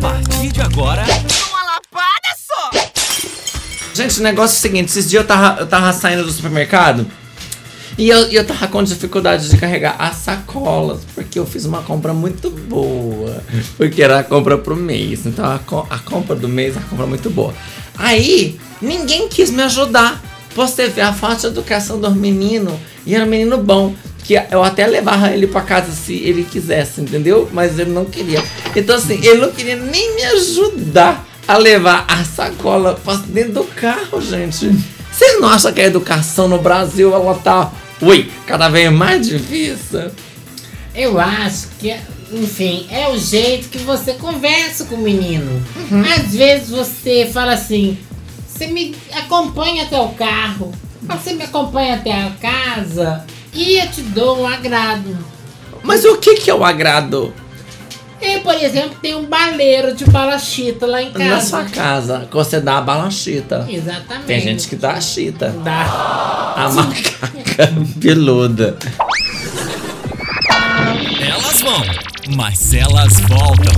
partir de agora. Uma lapada só! Gente, o negócio é o seguinte: esses dias eu tava, eu tava saindo do supermercado e eu, eu tava com dificuldade de carregar as sacolas, porque eu fiz uma compra muito boa. Porque era a compra pro mês. Então a, co- a compra do mês é uma compra muito boa. Aí, ninguém quis me ajudar. Você vê a falta de educação dos meninos. E era um menino bom. Que eu até levava ele pra casa se ele quisesse, entendeu? Mas ele não queria. Então, assim, ele não queria nem me ajudar a levar a sacola pra dentro do carro, gente. Vocês não acham que a educação no Brasil ela tá, ui, cada vez mais difícil? Eu acho que, enfim, é o jeito que você conversa com o menino. Às vezes você fala assim: você me acompanha até o carro, você me acompanha até a casa e eu te dou um agrado. Mas o que que é o agrado Eu, por exemplo, tenho um baleiro de balachita lá em casa. na sua casa? Você dá a balachita. Exatamente. Tem gente que dá a chita. dá. A macaca peluda. Elas vão, mas elas voltam.